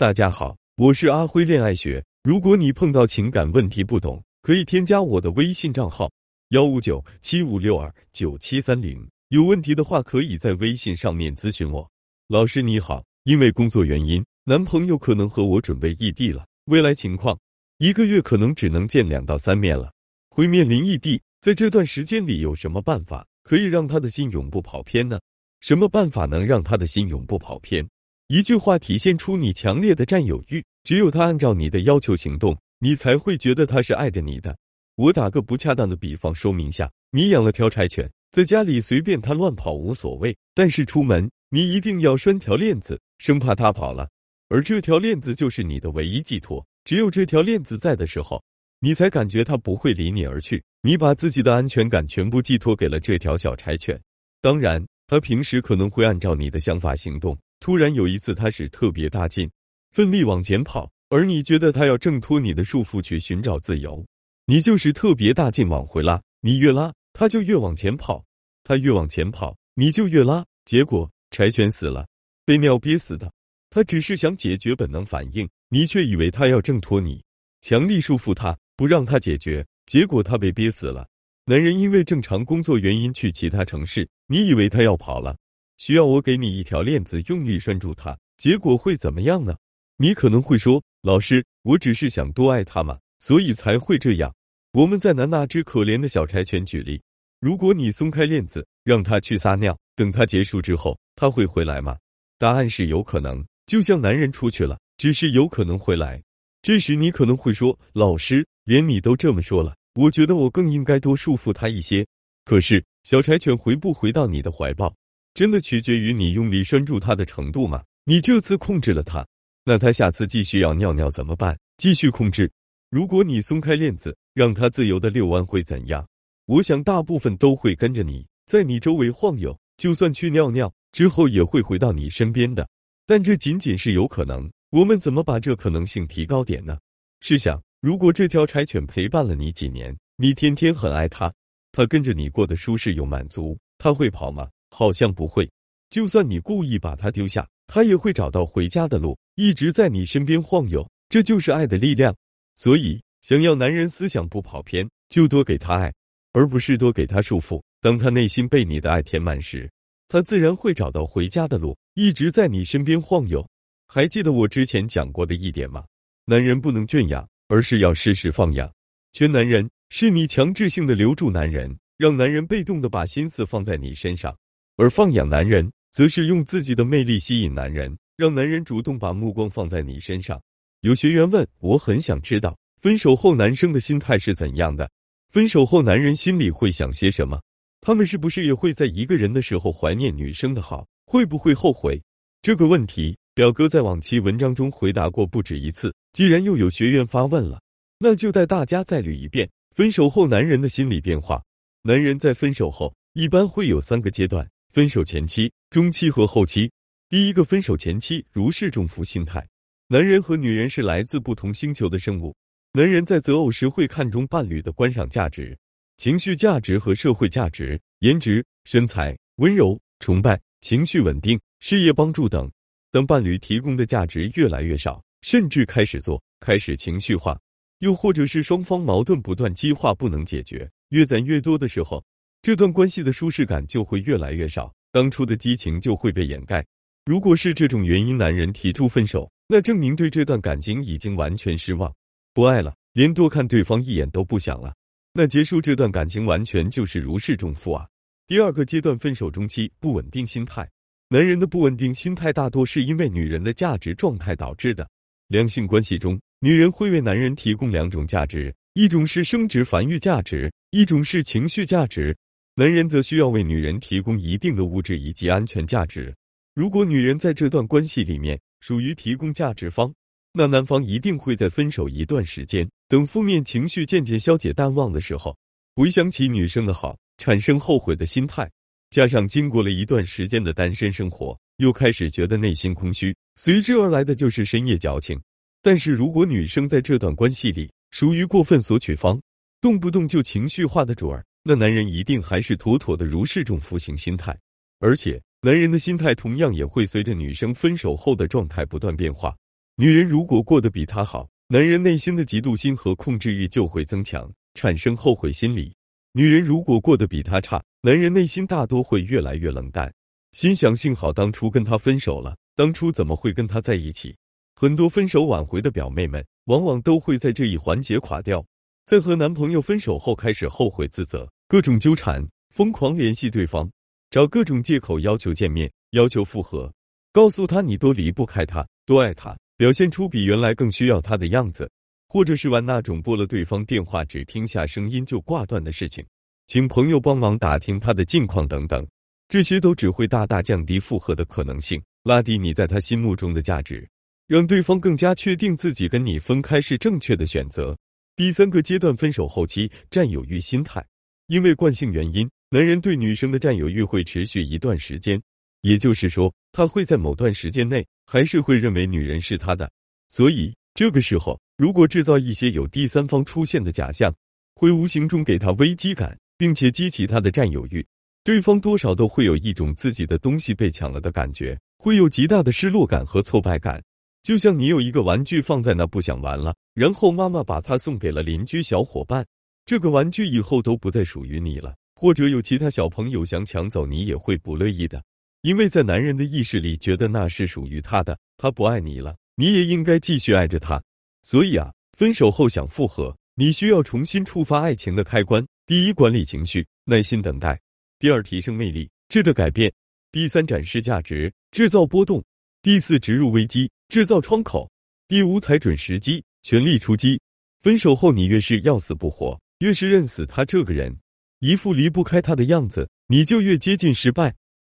大家好，我是阿辉恋爱学。如果你碰到情感问题不懂，可以添加我的微信账号幺五九七五六二九七三零。有问题的话，可以在微信上面咨询我。老师你好，因为工作原因，男朋友可能和我准备异地了。未来情况，一个月可能只能见两到三面了，会面临异地。在这段时间里，有什么办法可以让他的心永不跑偏呢？什么办法能让他的心永不跑偏？一句话体现出你强烈的占有欲，只有他按照你的要求行动，你才会觉得他是爱着你的。我打个不恰当的比方说明下：你养了条柴犬，在家里随便它乱跑无所谓，但是出门你一定要拴条链子，生怕它跑了。而这条链子就是你的唯一寄托，只有这条链子在的时候，你才感觉它不会离你而去。你把自己的安全感全部寄托给了这条小柴犬，当然，它平时可能会按照你的想法行动。突然有一次，他是特别大劲，奋力往前跑，而你觉得他要挣脱你的束缚去寻找自由，你就是特别大劲往回拉，你越拉他就越往前跑，他越往前跑你就越拉，结果柴犬死了，被尿憋死的。他只是想解决本能反应，你却以为他要挣脱你，强力束缚他，不让他解决，结果他被憋死了。男人因为正常工作原因去其他城市，你以为他要跑了。需要我给你一条链子，用力拴住它，结果会怎么样呢？你可能会说：“老师，我只是想多爱它嘛，所以才会这样。”我们再拿那只可怜的小柴犬举例，如果你松开链子，让它去撒尿，等它结束之后，它会回来吗？答案是有可能。就像男人出去了，只是有可能回来。这时你可能会说：“老师，连你都这么说了，我觉得我更应该多束缚它一些。”可是小柴犬回不回到你的怀抱？真的取决于你用力拴住它的程度吗？你这次控制了它，那它下次继续要尿尿怎么办？继续控制。如果你松开链子，让它自由的遛弯会怎样？我想大部分都会跟着你在你周围晃悠，就算去尿尿之后也会回到你身边的。但这仅仅是有可能。我们怎么把这可能性提高点呢？试想，如果这条柴犬陪伴了你几年，你天天很爱它，它跟着你过得舒适又满足，它会跑吗？好像不会，就算你故意把他丢下，他也会找到回家的路，一直在你身边晃悠。这就是爱的力量。所以，想要男人思想不跑偏，就多给他爱，而不是多给他束缚。当他内心被你的爱填满时，他自然会找到回家的路，一直在你身边晃悠。还记得我之前讲过的一点吗？男人不能圈养，而是要适时放养。圈男人是你强制性的留住男人，让男人被动的把心思放在你身上。而放养男人，则是用自己的魅力吸引男人，让男人主动把目光放在你身上。有学员问我，很想知道分手后男生的心态是怎样的？分手后男人心里会想些什么？他们是不是也会在一个人的时候怀念女生的好？会不会后悔？这个问题，表哥在往期文章中回答过不止一次。既然又有学员发问了，那就带大家再捋一遍分手后男人的心理变化。男人在分手后一般会有三个阶段。分手前期、中期和后期。第一个，分手前期，如释重负心态。男人和女人是来自不同星球的生物。男人在择偶时会看重伴侣的观赏价值、情绪价值和社会价值、颜值、身材、温柔、崇拜、情绪稳定、事业帮助等。当伴侣提供的价值越来越少，甚至开始做开始情绪化，又或者是双方矛盾不断激化不能解决，越攒越多的时候。这段关系的舒适感就会越来越少，当初的激情就会被掩盖。如果是这种原因，男人提出分手，那证明对这段感情已经完全失望，不爱了，连多看对方一眼都不想了。那结束这段感情完全就是如释重负啊。第二个阶段，分手中期，不稳定心态。男人的不稳定心态大多是因为女人的价值状态导致的。两性关系中，女人会为男人提供两种价值，一种是生殖繁育价值，一种是情绪价值。男人则需要为女人提供一定的物质以及安全价值。如果女人在这段关系里面属于提供价值方，那男方一定会在分手一段时间，等负面情绪渐渐消解淡忘的时候，回想起女生的好，产生后悔的心态。加上经过了一段时间的单身生活，又开始觉得内心空虚，随之而来的就是深夜矫情。但是如果女生在这段关系里属于过分索取方，动不动就情绪化的主儿。那男人一定还是妥妥的如释重负型心态，而且男人的心态同样也会随着女生分手后的状态不断变化。女人如果过得比他好，男人内心的嫉妒心和控制欲就会增强，产生后悔心理；女人如果过得比他差，男人内心大多会越来越冷淡，心想幸好当初跟他分手了，当初怎么会跟他在一起？很多分手挽回的表妹们，往往都会在这一环节垮掉，在和男朋友分手后开始后悔自责，各种纠缠，疯狂联系对方，找各种借口要求见面，要求复合，告诉他你多离不开他，多爱他。表现出比原来更需要他的样子，或者是玩那种拨了对方电话只听下声音就挂断的事情，请朋友帮忙打听他的近况等等，这些都只会大大降低复合的可能性，拉低你在他心目中的价值，让对方更加确定自己跟你分开是正确的选择。第三个阶段，分手后期占有欲心态，因为惯性原因，男人对女生的占有欲会持续一段时间。也就是说，他会在某段时间内还是会认为女人是他的，所以这个时候如果制造一些有第三方出现的假象，会无形中给他危机感，并且激起他的占有欲，对方多少都会有一种自己的东西被抢了的感觉，会有极大的失落感和挫败感。就像你有一个玩具放在那不想玩了，然后妈妈把它送给了邻居小伙伴，这个玩具以后都不再属于你了，或者有其他小朋友想抢走，你也会不乐意的。因为在男人的意识里，觉得那是属于他的，他不爱你了，你也应该继续爱着他。所以啊，分手后想复合，你需要重新触发爱情的开关。第一，管理情绪，耐心等待；第二，提升魅力，质的改变；第三，展示价值，制造波动；第四，植入危机，制造窗口；第五，踩准时机，全力出击。分手后，你越是要死不活，越是认死他这个人，一副离不开他的样子，你就越接近失败。